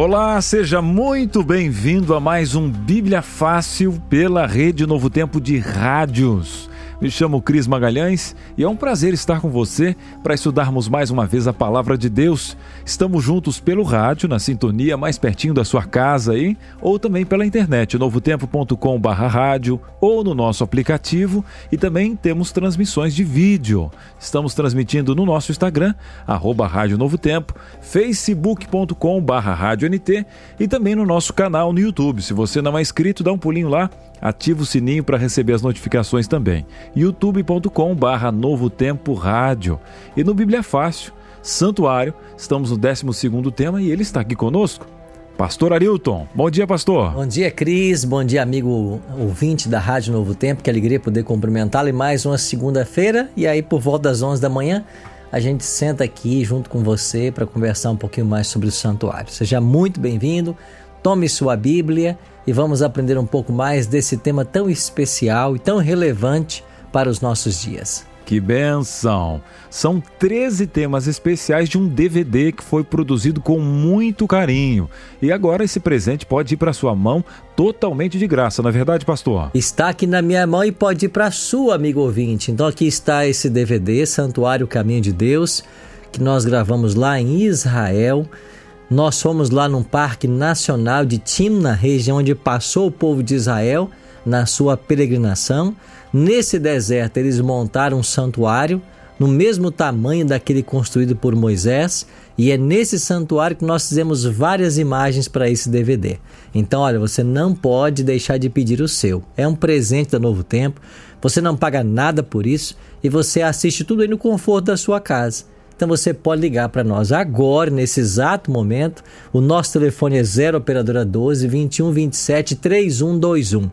Olá, seja muito bem-vindo a mais um Bíblia Fácil pela Rede Novo Tempo de Rádios. Me chamo Cris Magalhães e é um prazer estar com você para estudarmos mais uma vez a palavra de Deus. Estamos juntos pelo rádio, na sintonia mais pertinho da sua casa aí, ou também pela internet, novotempo.com/rádio ou no nosso aplicativo e também temos transmissões de vídeo. Estamos transmitindo no nosso Instagram, arroba Rádio Novo Tempo, facebook.com/rádioNT e também no nosso canal no YouTube. Se você não é inscrito, dá um pulinho lá Ative o sininho para receber as notificações também. youtube.com barra Novo Tempo Rádio. E no Bíblia Fácil, Santuário, estamos no 12 tema e ele está aqui conosco. Pastor Arilton, bom dia, pastor. Bom dia, Cris. Bom dia, amigo ouvinte da Rádio Novo Tempo. Que alegria poder cumprimentá-lo em mais uma segunda-feira. E aí, por volta das 11 da manhã, a gente senta aqui junto com você para conversar um pouquinho mais sobre o santuário. Seja muito bem-vindo. Tome sua Bíblia e vamos aprender um pouco mais desse tema tão especial e tão relevante para os nossos dias. Que benção! São 13 temas especiais de um DVD que foi produzido com muito carinho. E agora esse presente pode ir para sua mão totalmente de graça, não é verdade, pastor? Está aqui na minha mão e pode ir para sua, amigo ouvinte. Então aqui está esse DVD, Santuário Caminho de Deus, que nós gravamos lá em Israel. Nós fomos lá num parque nacional de Timna, região onde passou o povo de Israel na sua peregrinação. Nesse deserto, eles montaram um santuário no mesmo tamanho daquele construído por Moisés, e é nesse santuário que nós fizemos várias imagens para esse DVD. Então, olha, você não pode deixar de pedir o seu. É um presente da Novo Tempo. Você não paga nada por isso e você assiste tudo aí no conforto da sua casa. Então você pode ligar para nós agora, nesse exato momento. O nosso telefone é 0 operadora 12 21 27 3121.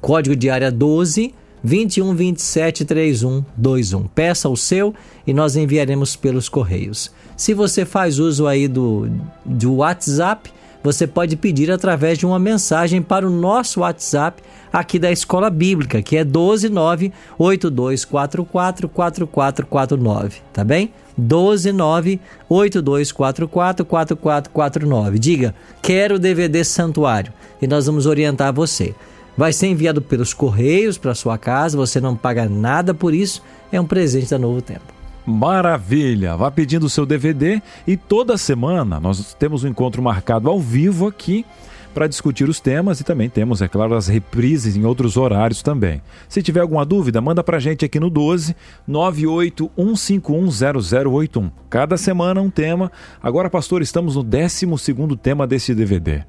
Código de área 12 21 27 3121. Peça o seu e nós enviaremos pelos correios. Se você faz uso aí do, do WhatsApp, você pode pedir através de uma mensagem para o nosso WhatsApp aqui da Escola Bíblica, que é 12982444449, tá bem? 12982444449. Diga: "Quero o DVD Santuário" e nós vamos orientar você. Vai ser enviado pelos correios para sua casa, você não paga nada por isso, é um presente da Novo Tempo. Maravilha! Vá pedindo o seu DVD e toda semana nós temos um encontro marcado ao vivo aqui para discutir os temas e também temos, é claro, as reprises em outros horários também. Se tiver alguma dúvida, manda para a gente aqui no 12 981510081. Cada semana um tema. Agora, pastor, estamos no 12 tema desse DVD.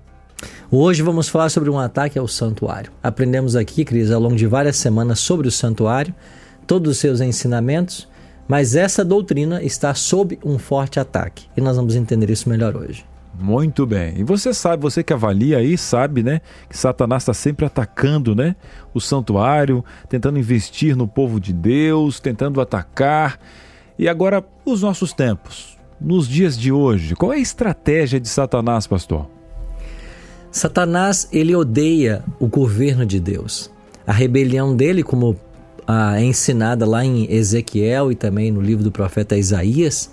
Hoje vamos falar sobre um ataque ao santuário. Aprendemos aqui, Cris, ao longo de várias semanas sobre o santuário, todos os seus ensinamentos, mas essa doutrina está sob um forte ataque e nós vamos entender isso melhor hoje. Muito bem. E você sabe, você que avalia aí, sabe, né, que Satanás está sempre atacando, né, o santuário, tentando investir no povo de Deus, tentando atacar. E agora, os nossos tempos, nos dias de hoje, qual é a estratégia de Satanás, pastor? Satanás, ele odeia o governo de Deus. A rebelião dele, como ah, é ensinada lá em Ezequiel e também no livro do profeta Isaías,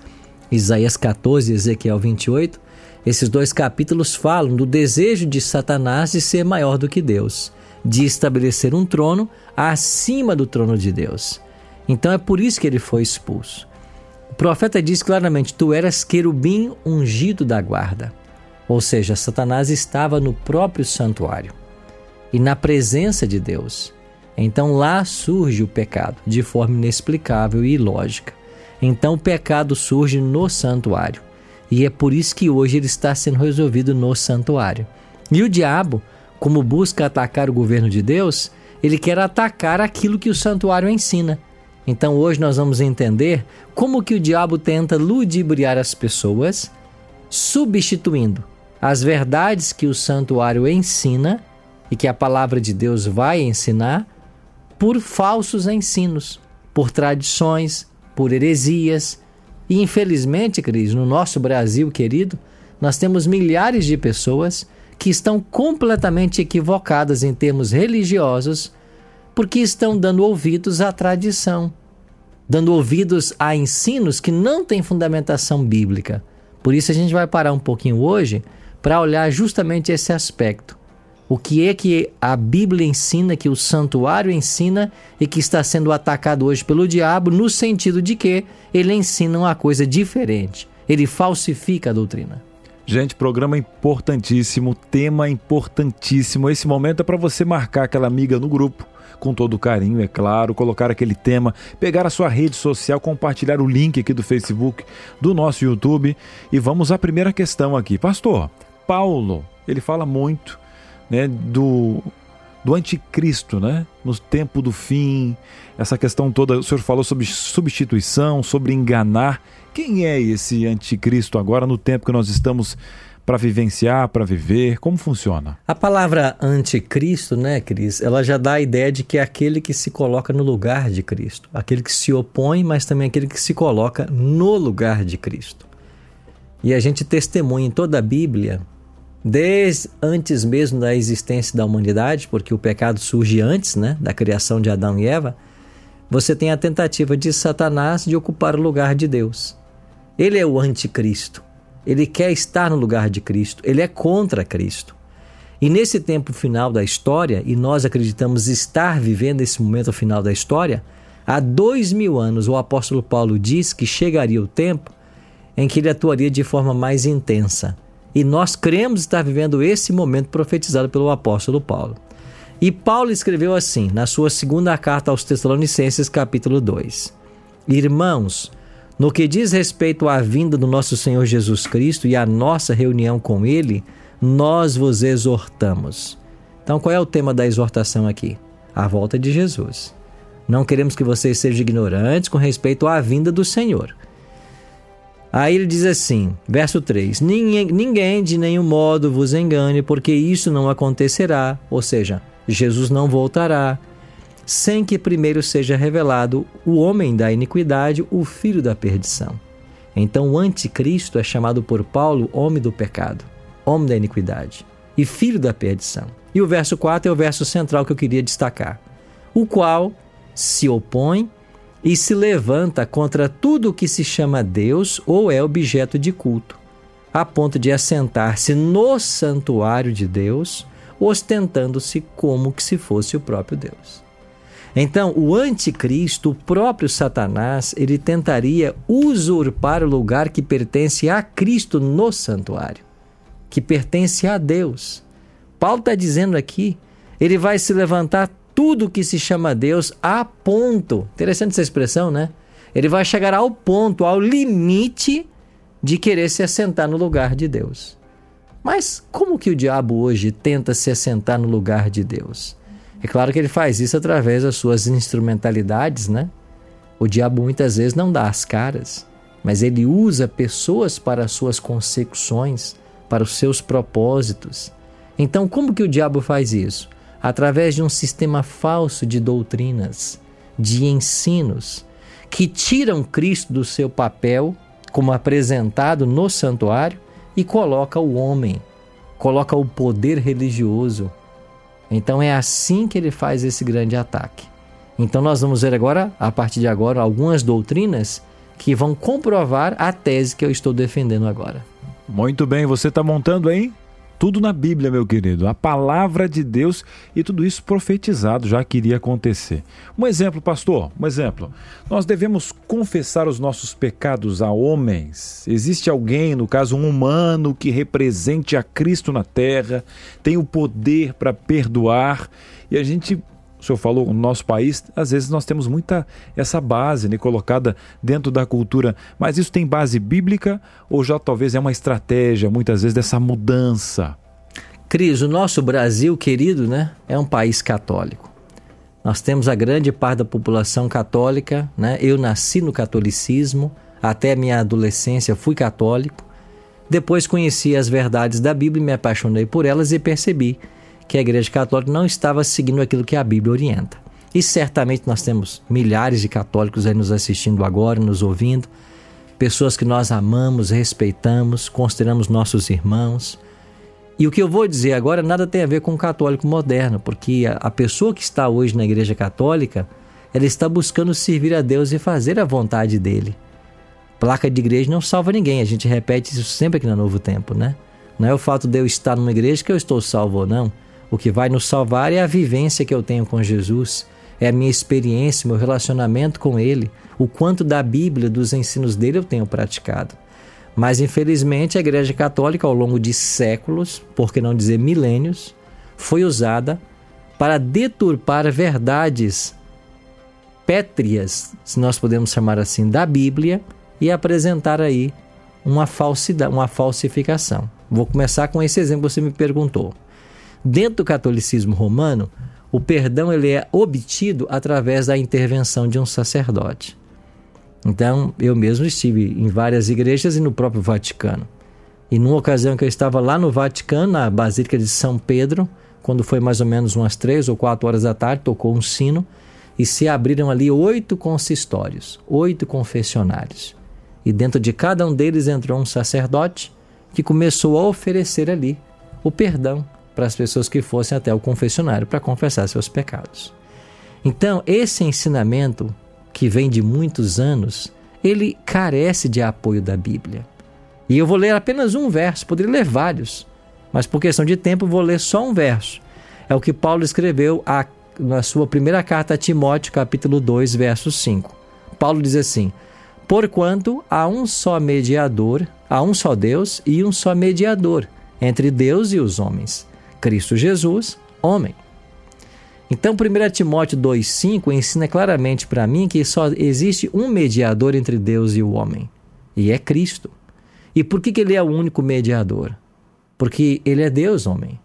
Isaías 14 e Ezequiel 28, esses dois capítulos falam do desejo de Satanás de ser maior do que Deus, de estabelecer um trono acima do trono de Deus. Então é por isso que ele foi expulso. O profeta diz claramente: Tu eras querubim ungido da guarda. Ou seja, Satanás estava no próprio santuário e na presença de Deus. Então lá surge o pecado de forma inexplicável e ilógica. Então o pecado surge no santuário. E é por isso que hoje ele está sendo resolvido no santuário. E o diabo, como busca atacar o governo de Deus, ele quer atacar aquilo que o santuário ensina. Então hoje nós vamos entender como que o diabo tenta ludibriar as pessoas, substituindo as verdades que o santuário ensina e que a palavra de Deus vai ensinar por falsos ensinos, por tradições, por heresias. E infelizmente, Cris, no nosso Brasil querido, nós temos milhares de pessoas que estão completamente equivocadas em termos religiosos porque estão dando ouvidos à tradição, dando ouvidos a ensinos que não têm fundamentação bíblica. Por isso a gente vai parar um pouquinho hoje para olhar justamente esse aspecto. O que é que a Bíblia ensina, que o santuário ensina e que está sendo atacado hoje pelo diabo, no sentido de que ele ensina uma coisa diferente, ele falsifica a doutrina. Gente, programa importantíssimo, tema importantíssimo. Esse momento é para você marcar aquela amiga no grupo, com todo carinho, é claro, colocar aquele tema, pegar a sua rede social, compartilhar o link aqui do Facebook, do nosso YouTube. E vamos à primeira questão aqui. Pastor, Paulo, ele fala muito né, do, do anticristo, né? No tempo do fim, essa questão toda, o senhor falou sobre substituição, sobre enganar. Quem é esse anticristo agora no tempo que nós estamos para vivenciar, para viver? Como funciona? A palavra anticristo, né, Cris, ela já dá a ideia de que é aquele que se coloca no lugar de Cristo, aquele que se opõe, mas também aquele que se coloca no lugar de Cristo. E a gente testemunha em toda a Bíblia, desde antes mesmo da existência da humanidade, porque o pecado surge antes, né, da criação de Adão e Eva, você tem a tentativa de Satanás de ocupar o lugar de Deus. Ele é o anticristo. Ele quer estar no lugar de Cristo. Ele é contra Cristo. E nesse tempo final da história, e nós acreditamos estar vivendo esse momento final da história, há dois mil anos o apóstolo Paulo diz que chegaria o tempo em que ele atuaria de forma mais intensa. E nós cremos estar vivendo esse momento profetizado pelo apóstolo Paulo. E Paulo escreveu assim, na sua segunda carta aos Tessalonicenses, capítulo 2: Irmãos, no que diz respeito à vinda do nosso Senhor Jesus Cristo e à nossa reunião com Ele, nós vos exortamos. Então, qual é o tema da exortação aqui? A volta de Jesus. Não queremos que vocês sejam ignorantes com respeito à vinda do Senhor. Aí ele diz assim, verso 3: ninguém, ninguém de nenhum modo vos engane, porque isso não acontecerá. Ou seja, Jesus não voltará sem que primeiro seja revelado o homem da iniquidade, o filho da perdição. Então o anticristo é chamado por Paulo homem do pecado, homem da iniquidade e filho da perdição. E o verso 4 é o verso central que eu queria destacar, o qual se opõe e se levanta contra tudo o que se chama Deus ou é objeto de culto, a ponto de assentar-se no santuário de Deus ostentando-se como que se fosse o próprio Deus. Então, o anticristo, o próprio Satanás, ele tentaria usurpar o lugar que pertence a Cristo no santuário, que pertence a Deus. Paulo está dizendo aqui, ele vai se levantar tudo que se chama Deus a ponto. Interessante essa expressão, né? Ele vai chegar ao ponto, ao limite de querer se assentar no lugar de Deus. Mas como que o diabo hoje tenta se assentar no lugar de Deus? É claro que ele faz isso através das suas instrumentalidades, né? O diabo muitas vezes não dá as caras, mas ele usa pessoas para as suas consecuções, para os seus propósitos. Então, como que o diabo faz isso? Através de um sistema falso de doutrinas, de ensinos, que tiram Cristo do seu papel como apresentado no santuário e coloca o homem, coloca o poder religioso. Então é assim que ele faz esse grande ataque. Então nós vamos ver agora, a partir de agora, algumas doutrinas que vão comprovar a tese que eu estou defendendo agora. Muito bem, você está montando aí tudo na Bíblia, meu querido, a palavra de Deus e tudo isso profetizado já queria acontecer. Um exemplo, pastor, um exemplo. Nós devemos confessar os nossos pecados a homens. Existe alguém, no caso um humano, que represente a Cristo na terra, tem o poder para perdoar e a gente o senhor falou, no nosso país, às vezes nós temos muita essa base né, colocada dentro da cultura, mas isso tem base bíblica ou já talvez é uma estratégia, muitas vezes, dessa mudança? Cris, o nosso Brasil, querido, né, é um país católico. Nós temos a grande parte da população católica, né? Eu nasci no catolicismo, até minha adolescência fui católico. Depois conheci as verdades da Bíblia me apaixonei por elas e percebi que a Igreja Católica não estava seguindo aquilo que a Bíblia orienta. E certamente nós temos milhares de católicos aí nos assistindo agora, nos ouvindo, pessoas que nós amamos, respeitamos, consideramos nossos irmãos. E o que eu vou dizer agora nada tem a ver com o católico moderno, porque a pessoa que está hoje na Igreja Católica, ela está buscando servir a Deus e fazer a vontade dele. Placa de igreja não salva ninguém, a gente repete isso sempre aqui no Novo Tempo, né? Não é o fato de eu estar numa igreja que eu estou salvo ou não. O que vai nos salvar é a vivência que eu tenho com Jesus, é a minha experiência, meu relacionamento com Ele, o quanto da Bíblia, dos ensinos dele eu tenho praticado. Mas infelizmente a Igreja Católica, ao longo de séculos, por que não dizer milênios, foi usada para deturpar verdades pétreas, se nós podemos chamar assim, da Bíblia e apresentar aí uma falsidade, uma falsificação. Vou começar com esse exemplo que você me perguntou. Dentro do catolicismo romano, o perdão ele é obtido através da intervenção de um sacerdote. Então, eu mesmo estive em várias igrejas e no próprio Vaticano. E numa ocasião que eu estava lá no Vaticano, na Basílica de São Pedro, quando foi mais ou menos umas três ou quatro horas da tarde, tocou um sino e se abriram ali oito consistórios, oito confessionários. E dentro de cada um deles entrou um sacerdote que começou a oferecer ali o perdão para as pessoas que fossem até o confessionário para confessar seus pecados. Então, esse ensinamento, que vem de muitos anos, ele carece de apoio da Bíblia. E eu vou ler apenas um verso, poderia ler vários, mas por questão de tempo vou ler só um verso. É o que Paulo escreveu a, na sua primeira carta a Timóteo, capítulo 2, verso 5. Paulo diz assim: Porquanto há um só mediador Há um só Deus e um só mediador entre Deus e os homens, Cristo Jesus, homem. Então, 1 Timóteo 2,5 ensina claramente para mim que só existe um mediador entre Deus e o homem, e é Cristo. E por que, que ele é o único mediador? Porque ele é Deus, homem.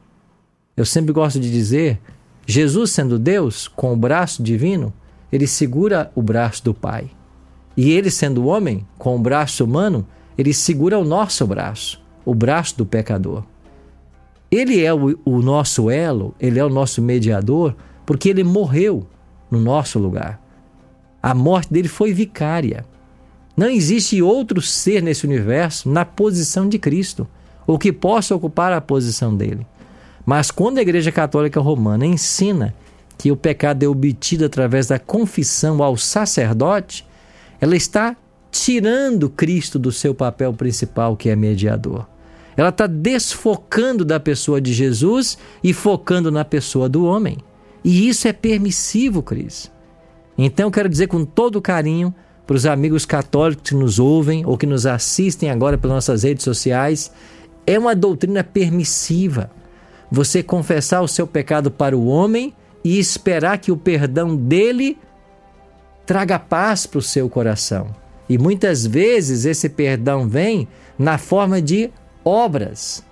Eu sempre gosto de dizer: Jesus, sendo Deus, com o braço divino, ele segura o braço do Pai. E ele, sendo homem, com o braço humano, ele segura o nosso braço, o braço do pecador. Ele é o, o nosso elo, ele é o nosso mediador, porque ele morreu no nosso lugar. A morte dele foi vicária. Não existe outro ser nesse universo na posição de Cristo, ou que possa ocupar a posição dele. Mas quando a Igreja Católica Romana ensina que o pecado é obtido através da confissão ao sacerdote, ela está tirando Cristo do seu papel principal, que é mediador. Ela está desfocando da pessoa de Jesus e focando na pessoa do homem. E isso é permissivo, Cris. Então, eu quero dizer com todo carinho para os amigos católicos que nos ouvem ou que nos assistem agora pelas nossas redes sociais: é uma doutrina permissiva. Você confessar o seu pecado para o homem e esperar que o perdão dele traga paz para o seu coração. E muitas vezes esse perdão vem na forma de obras.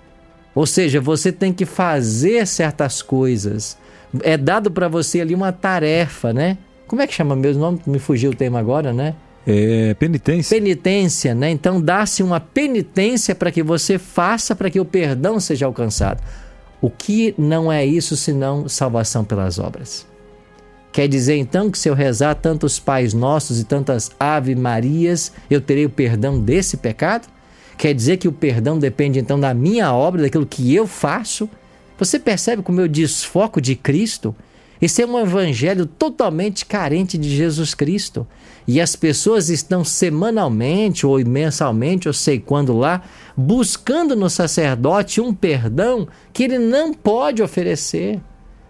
Ou seja, você tem que fazer certas coisas. É dado para você ali uma tarefa, né? Como é que chama mesmo nome? Me fugiu o tema agora, né? É penitência. Penitência, né? Então dá-se uma penitência para que você faça para que o perdão seja alcançado. O que não é isso senão salvação pelas obras? Quer dizer então que se eu rezar tantos Pais Nossos e tantas Ave Marias, eu terei o perdão desse pecado? Quer dizer que o perdão depende então da minha obra, daquilo que eu faço? Você percebe como eu desfoco de Cristo? Esse é um evangelho totalmente carente de Jesus Cristo. E as pessoas estão semanalmente ou mensalmente, eu sei quando lá, buscando no sacerdote um perdão que ele não pode oferecer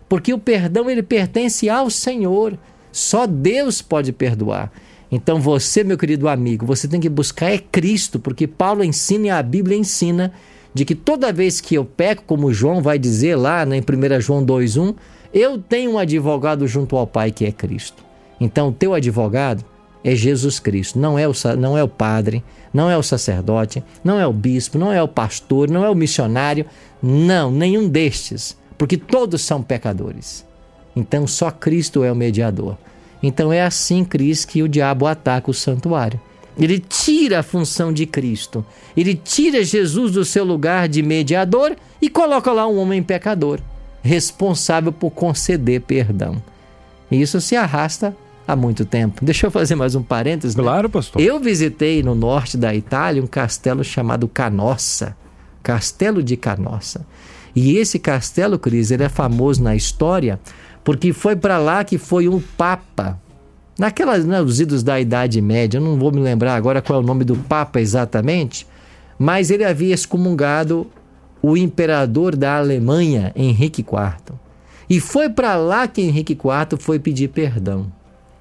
porque o perdão ele pertence ao Senhor. Só Deus pode perdoar. Então você, meu querido amigo, você tem que buscar é Cristo, porque Paulo ensina e a Bíblia ensina de que toda vez que eu peco, como João vai dizer lá né, em 1 João 2:1, eu tenho um advogado junto ao Pai que é Cristo. Então o teu advogado é Jesus Cristo, não é o, não é o padre, não é o sacerdote, não é o bispo, não é o pastor, não é o missionário, não, nenhum destes porque todos são pecadores. Então só Cristo é o mediador. Então é assim, Cris, que o diabo ataca o santuário. Ele tira a função de Cristo. Ele tira Jesus do seu lugar de mediador e coloca lá um homem pecador. responsável por conceder perdão. E isso se arrasta há muito tempo. Deixa eu fazer mais um parênteses. Né? Claro, pastor. Eu visitei no norte da Itália um castelo chamado Canossa, Castelo de Canossa. E esse castelo, Cris, ele é famoso na história porque foi para lá que foi um papa. Naquelas, né, os idos da Idade Média, eu não vou me lembrar agora qual é o nome do papa exatamente, mas ele havia excomungado o imperador da Alemanha, Henrique IV. E foi para lá que Henrique IV foi pedir perdão.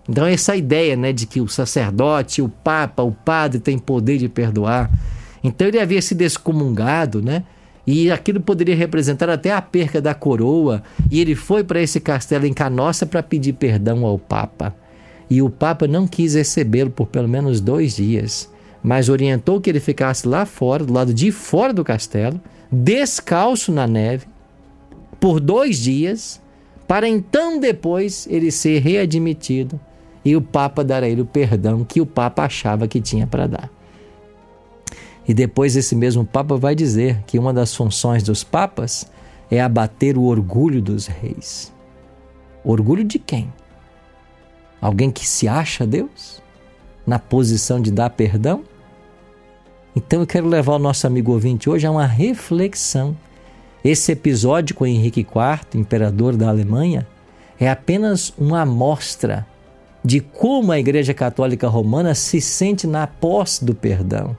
Então essa ideia, né, de que o sacerdote, o papa, o padre tem poder de perdoar. Então ele havia se excomungado, né? E aquilo poderia representar até a perca da coroa. E ele foi para esse castelo em Canossa para pedir perdão ao Papa. E o Papa não quis recebê-lo por pelo menos dois dias, mas orientou que ele ficasse lá fora, do lado de fora do castelo, descalço na neve, por dois dias, para então depois ele ser readmitido e o Papa dar a ele o perdão que o Papa achava que tinha para dar. E depois esse mesmo Papa vai dizer que uma das funções dos papas é abater o orgulho dos reis. Orgulho de quem? Alguém que se acha Deus? Na posição de dar perdão? Então eu quero levar o nosso amigo ouvinte hoje a uma reflexão. Esse episódio com Henrique IV, imperador da Alemanha, é apenas uma amostra de como a Igreja Católica Romana se sente na posse do perdão.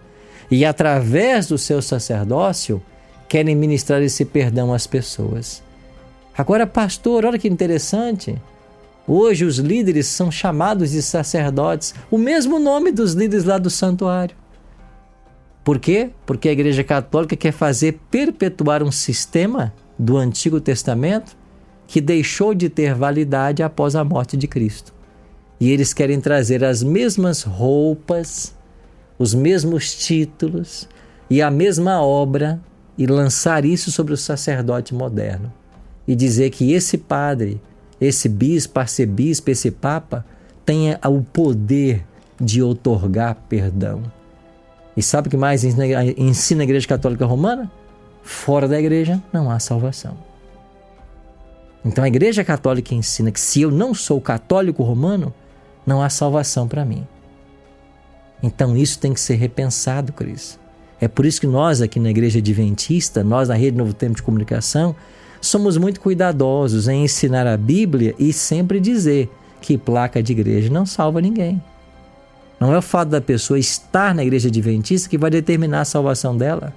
E através do seu sacerdócio, querem ministrar esse perdão às pessoas. Agora, pastor, olha que interessante. Hoje os líderes são chamados de sacerdotes, o mesmo nome dos líderes lá do santuário. Por quê? Porque a Igreja Católica quer fazer perpetuar um sistema do Antigo Testamento que deixou de ter validade após a morte de Cristo. E eles querem trazer as mesmas roupas, os mesmos títulos e a mesma obra e lançar isso sobre o sacerdote moderno. E dizer que esse padre, esse bispo, arcebispo, esse papa, tenha o poder de otorgar perdão. E sabe o que mais ensina a Igreja Católica Romana? Fora da igreja não há salvação. Então a Igreja Católica ensina que se eu não sou católico romano, não há salvação para mim. Então isso tem que ser repensado, Cris. É por isso que nós aqui na Igreja Adventista, nós na Rede Novo Tempo de Comunicação, somos muito cuidadosos em ensinar a Bíblia e sempre dizer que placa de igreja não salva ninguém. Não é o fato da pessoa estar na igreja adventista que vai determinar a salvação dela,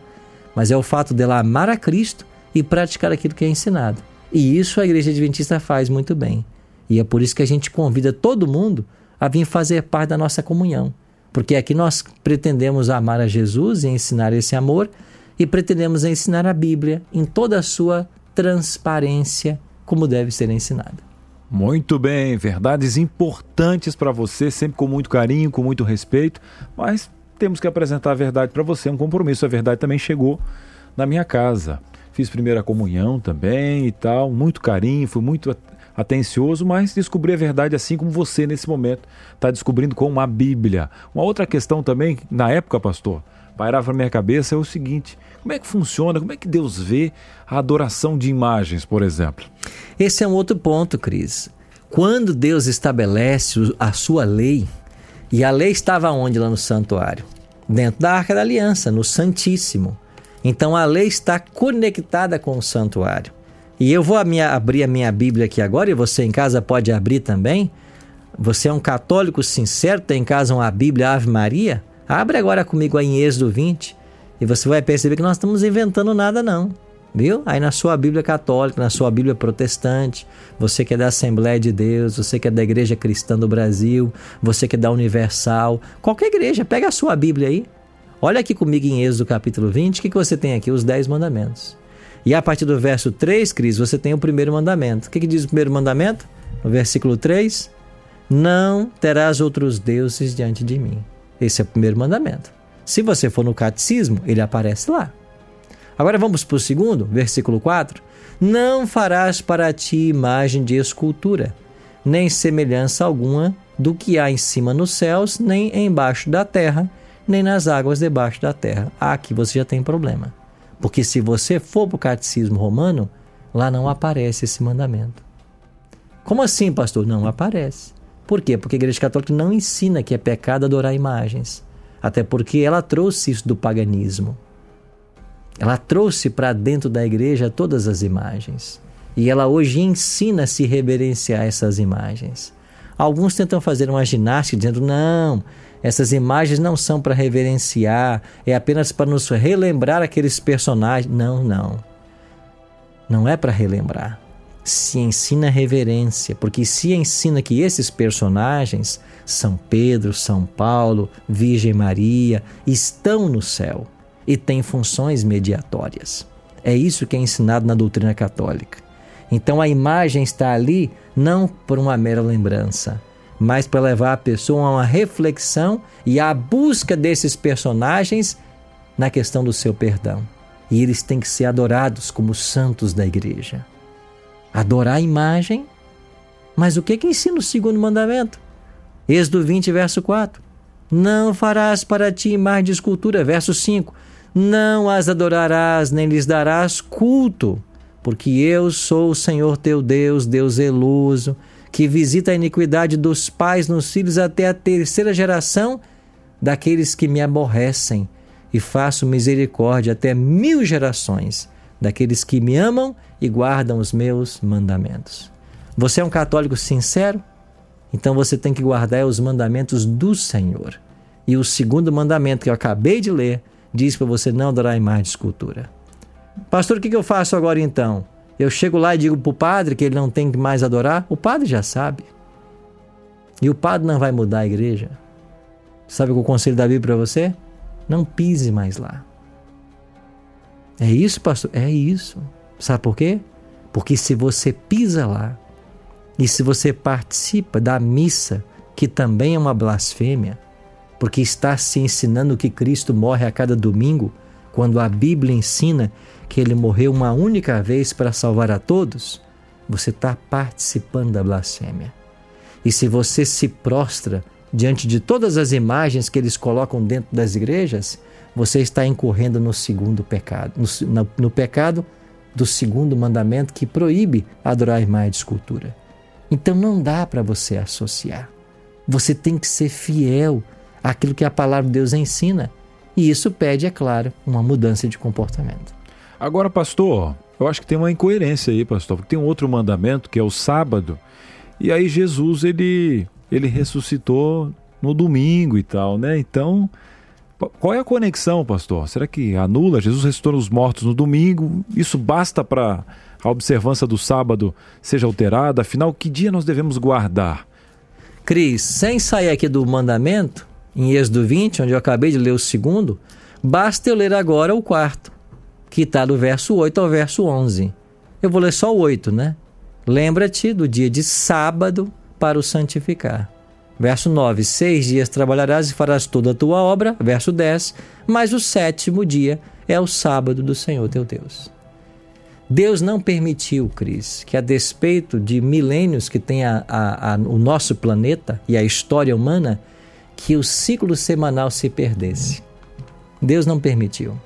mas é o fato dela amar a Cristo e praticar aquilo que é ensinado. E isso a igreja adventista faz muito bem. E é por isso que a gente convida todo mundo a vir fazer parte da nossa comunhão. Porque aqui nós pretendemos amar a Jesus e ensinar esse amor, e pretendemos ensinar a Bíblia em toda a sua transparência, como deve ser ensinada. Muito bem, verdades importantes para você, sempre com muito carinho, com muito respeito, mas temos que apresentar a verdade para você, é um compromisso. A verdade também chegou na minha casa. Fiz primeira comunhão também e tal, muito carinho, fui muito atencioso, mas descobri a verdade assim como você nesse momento está descobrindo com a Bíblia. Uma outra questão também, na época, pastor, pairava na minha cabeça é o seguinte: como é que funciona, como é que Deus vê a adoração de imagens, por exemplo? Esse é um outro ponto, Cris. Quando Deus estabelece a sua lei, e a lei estava onde lá no santuário? Dentro da Arca da Aliança, no Santíssimo. Então a lei está conectada com o santuário. E eu vou abrir a minha Bíblia aqui agora, e você em casa pode abrir também. Você é um católico sincero, tem em casa uma Bíblia Ave Maria? Abre agora comigo aí em Êxodo 20 e você vai perceber que nós estamos inventando nada não. Viu? Aí na sua Bíblia católica, na sua Bíblia protestante, você que é da Assembleia de Deus, você que é da Igreja Cristã do Brasil, você que é da Universal, qualquer igreja, pega a sua Bíblia aí. Olha aqui comigo em Êxodo capítulo 20, o que, que você tem aqui? Os 10 mandamentos. E a partir do verso 3, Cris, você tem o primeiro mandamento. O que, que diz o primeiro mandamento? No versículo 3: Não terás outros deuses diante de mim. Esse é o primeiro mandamento. Se você for no catecismo, ele aparece lá. Agora vamos para o segundo, versículo 4. Não farás para ti imagem de escultura, nem semelhança alguma do que há em cima nos céus, nem embaixo da terra, nem nas águas debaixo da terra. Aqui você já tem problema. Porque se você for para o catecismo romano, Lá não aparece esse mandamento. Como assim, pastor? Não aparece. Por quê? Porque a Igreja Católica não ensina que é pecado adorar imagens. Até porque ela trouxe isso do paganismo. Ela trouxe para dentro da igreja todas as imagens. E ela hoje ensina a se reverenciar essas imagens. Alguns tentam fazer uma ginástica dizendo: não, essas imagens não são para reverenciar, é apenas para nos relembrar aqueles personagens. Não, não. Não é para relembrar. Se ensina reverência, porque se ensina que esses personagens, São Pedro, São Paulo, Virgem Maria, estão no céu e têm funções mediatórias. É isso que é ensinado na doutrina católica. Então a imagem está ali não por uma mera lembrança, mas para levar a pessoa a uma reflexão e à busca desses personagens na questão do seu perdão. E eles têm que ser adorados como santos da igreja. Adorar a imagem, mas o que que ensina o segundo mandamento? Êxodo 20, verso 4. Não farás para ti imagem de escultura, verso 5. Não as adorarás, nem lhes darás culto, porque eu sou o Senhor teu Deus, Deus zeloso, que visita a iniquidade dos pais nos filhos até a terceira geração daqueles que me aborrecem, e faço misericórdia até mil gerações daqueles que me amam e guardam os meus mandamentos. Você é um católico sincero? Então você tem que guardar os mandamentos do Senhor. E o segundo mandamento que eu acabei de ler diz para você não adorar imagem de escultura. Pastor, o que eu faço agora então? Eu chego lá e digo para o padre que ele não tem que mais adorar? O padre já sabe. E o padre não vai mudar a igreja. Sabe o conselho da Bíblia para você? Não pise mais lá. É isso, pastor? É isso. Sabe por quê? Porque se você pisa lá e se você participa da missa, que também é uma blasfêmia, porque está se ensinando que Cristo morre a cada domingo, quando a Bíblia ensina que ele morreu uma única vez para salvar a todos, você está participando da blasfêmia. E se você se prostra diante de todas as imagens que eles colocam dentro das igrejas, você está incorrendo no segundo pecado, no, no, no pecado do segundo mandamento que proíbe adorar imagem de escultura. Então não dá para você associar. Você tem que ser fiel àquilo que a palavra de Deus ensina. E isso pede, é claro, uma mudança de comportamento. Agora, pastor, eu acho que tem uma incoerência aí, pastor, porque tem um outro mandamento que é o sábado. E aí Jesus ele ele ressuscitou no domingo e tal, né? Então, qual é a conexão, pastor? Será que anula? Jesus ressuscitou os mortos no domingo? Isso basta para a observância do sábado seja alterada? Afinal, que dia nós devemos guardar? Cris, sem sair aqui do mandamento, em Êxodo 20, onde eu acabei de ler o segundo, basta eu ler agora o quarto, que está do verso 8 ao verso 11. Eu vou ler só o 8, né? Lembra-te do dia de sábado para o santificar. Verso 9: Seis dias trabalharás e farás toda a tua obra. Verso 10: Mas o sétimo dia é o sábado do Senhor teu Deus. Deus não permitiu, Cris, que a despeito de milênios que tem a, a, a, o nosso planeta e a história humana, que o ciclo semanal se perdesse. Deus não permitiu.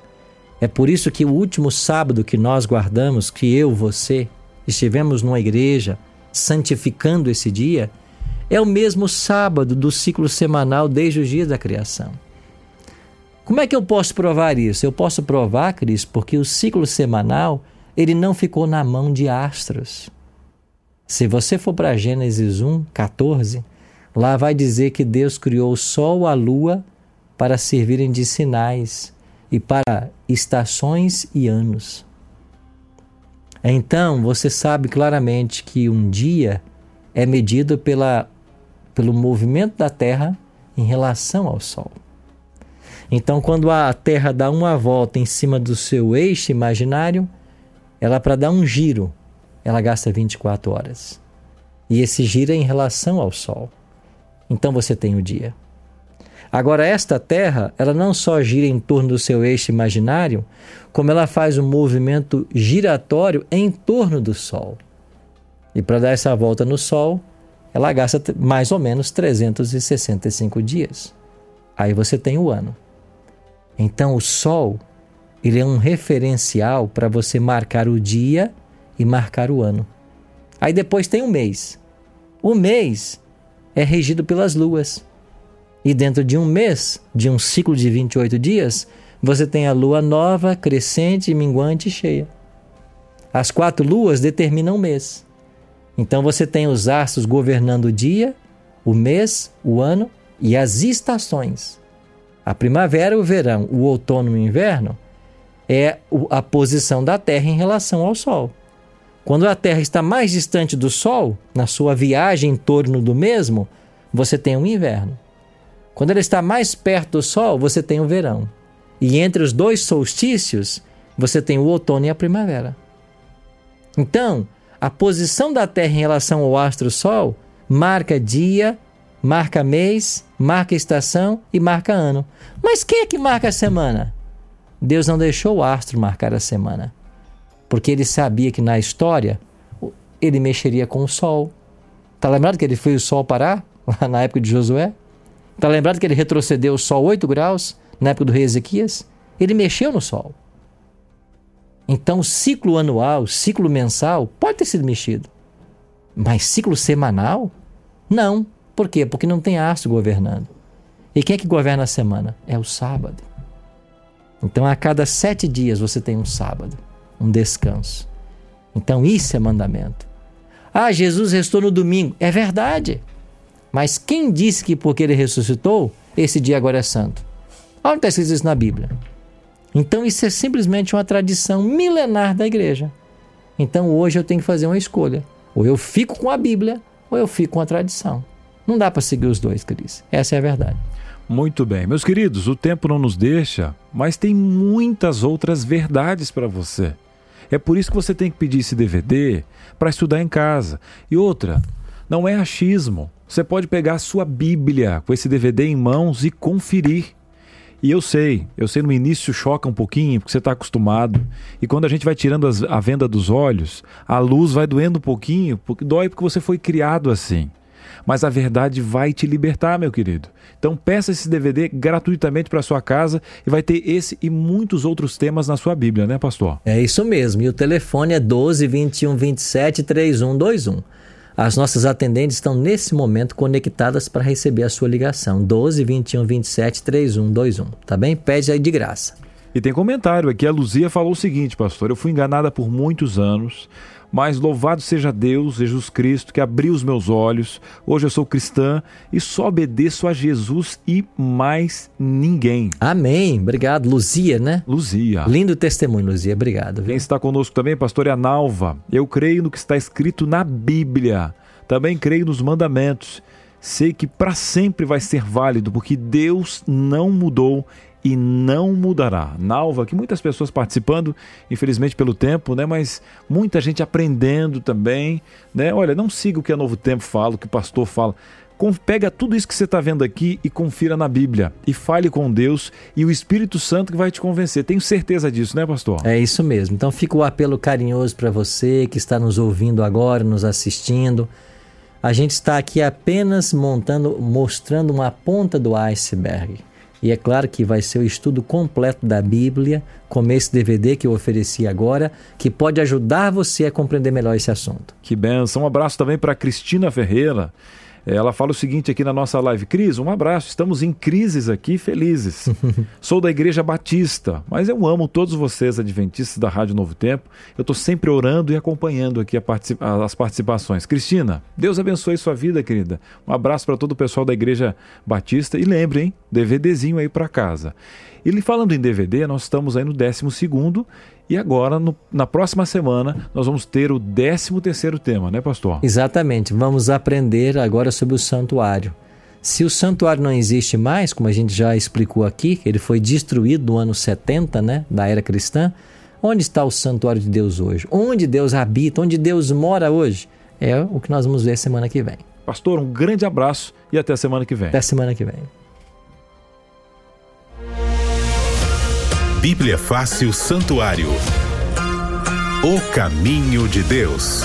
É por isso que o último sábado que nós guardamos, que eu, você, estivemos numa igreja santificando esse dia, é o mesmo sábado do ciclo semanal desde os dias da criação. Como é que eu posso provar isso? Eu posso provar, Cris, porque o ciclo semanal ele não ficou na mão de astros. Se você for para Gênesis 1, 14, Lá vai dizer que Deus criou o sol, a lua para servirem de sinais e para estações e anos. Então, você sabe claramente que um dia é medido pela, pelo movimento da Terra em relação ao Sol. Então, quando a Terra dá uma volta em cima do seu eixo imaginário, ela, para dar um giro, ela gasta 24 horas. E esse giro é em relação ao Sol. Então você tem o dia. Agora, esta Terra, ela não só gira em torno do seu eixo imaginário, como ela faz um movimento giratório em torno do Sol. E para dar essa volta no Sol, ela gasta mais ou menos 365 dias. Aí você tem o ano. Então, o Sol, ele é um referencial para você marcar o dia e marcar o ano. Aí depois tem um mês. O mês é regido pelas luas. E dentro de um mês, de um ciclo de 28 dias, você tem a lua nova, crescente, minguante e cheia. As quatro luas determinam o mês. Então você tem os astros governando o dia, o mês, o ano e as estações. A primavera, o verão, o outono e o inverno é a posição da Terra em relação ao Sol. Quando a Terra está mais distante do Sol, na sua viagem em torno do mesmo, você tem um inverno. Quando ela está mais perto do Sol, você tem o verão. E entre os dois solstícios, você tem o outono e a primavera. Então, a posição da Terra em relação ao astro-Sol marca dia, marca mês, marca estação e marca ano. Mas quem é que marca a semana? Deus não deixou o astro marcar a semana, porque ele sabia que na história ele mexeria com o sol. Está lembrado que ele fez o sol parar lá na época de Josué? Está lembrado que ele retrocedeu o sol 8 graus na época do rei Ezequias? Ele mexeu no sol. Então, o ciclo anual, ciclo mensal, pode ter sido mexido. Mas ciclo semanal? Não. Por quê? Porque não tem astro governando. E quem é que governa a semana? É o sábado. Então, a cada sete dias você tem um sábado, um descanso. Então, isso é mandamento. Ah, Jesus restou no domingo. É verdade. Mas quem disse que porque ele ressuscitou, esse dia agora é santo? Onde está escrito isso na Bíblia? Então, isso é simplesmente uma tradição milenar da igreja. Então, hoje eu tenho que fazer uma escolha. Ou eu fico com a Bíblia, ou eu fico com a tradição. Não dá para seguir os dois, Cris. Essa é a verdade. Muito bem. Meus queridos, o tempo não nos deixa, mas tem muitas outras verdades para você. É por isso que você tem que pedir esse DVD para estudar em casa. E outra, não é achismo. Você pode pegar sua Bíblia com esse DVD em mãos e conferir. E eu sei, eu sei no início choca um pouquinho, porque você está acostumado. E quando a gente vai tirando as, a venda dos olhos, a luz vai doendo um pouquinho, porque dói porque você foi criado assim mas a verdade vai te libertar, meu querido. Então peça esse DVD gratuitamente para sua casa e vai ter esse e muitos outros temas na sua Bíblia, né, pastor? É isso mesmo. E o telefone é 12 21 27 3121. As nossas atendentes estão nesse momento conectadas para receber a sua ligação. 12 21 27 3121. Tá bem? Pede aí de graça. E tem comentário aqui. A Luzia falou o seguinte, pastor: Eu fui enganada por muitos anos. Mas louvado seja Deus, Jesus Cristo, que abriu os meus olhos. Hoje eu sou cristã e só obedeço a Jesus e mais ninguém. Amém. Obrigado. Luzia, né? Luzia. Lindo testemunho, Luzia. Obrigado. Viu? Quem está conosco também, pastor, é a Nalva. Eu creio no que está escrito na Bíblia. Também creio nos mandamentos. Sei que para sempre vai ser válido, porque Deus não mudou e não mudará. Nalva, que muitas pessoas participando, infelizmente pelo tempo, né? Mas muita gente aprendendo também, né? Olha, não siga o que a Novo Tempo fala, o que o pastor fala. Pega tudo isso que você está vendo aqui e confira na Bíblia. E fale com Deus e o Espírito Santo que vai te convencer. Tenho certeza disso, né, pastor? É isso mesmo. Então fica o apelo carinhoso para você que está nos ouvindo agora, nos assistindo. A gente está aqui apenas montando, mostrando uma ponta do iceberg. E é claro que vai ser o estudo completo da Bíblia, como esse DVD que eu ofereci agora, que pode ajudar você a compreender melhor esse assunto. Que benção. Um abraço também para Cristina Ferreira. Ela fala o seguinte aqui na nossa live: Cris, um abraço. Estamos em crises aqui, felizes. Sou da Igreja Batista, mas eu amo todos vocês, adventistas da Rádio Novo Tempo. Eu estou sempre orando e acompanhando aqui as participações. Cristina, Deus abençoe sua vida, querida. Um abraço para todo o pessoal da Igreja Batista e lembre, hein? DVDzinho aí para casa. E falando em DVD, nós estamos aí no 12 e agora, no, na próxima semana, nós vamos ter o 13 terceiro tema, né, pastor? Exatamente. Vamos aprender agora sobre o santuário. Se o santuário não existe mais, como a gente já explicou aqui, ele foi destruído no ano 70, né, da era cristã, onde está o santuário de Deus hoje? Onde Deus habita? Onde Deus mora hoje? É o que nós vamos ver semana que vem. Pastor, um grande abraço e até semana que vem. Até semana que vem. Bíblia Fácil Santuário. O caminho de Deus.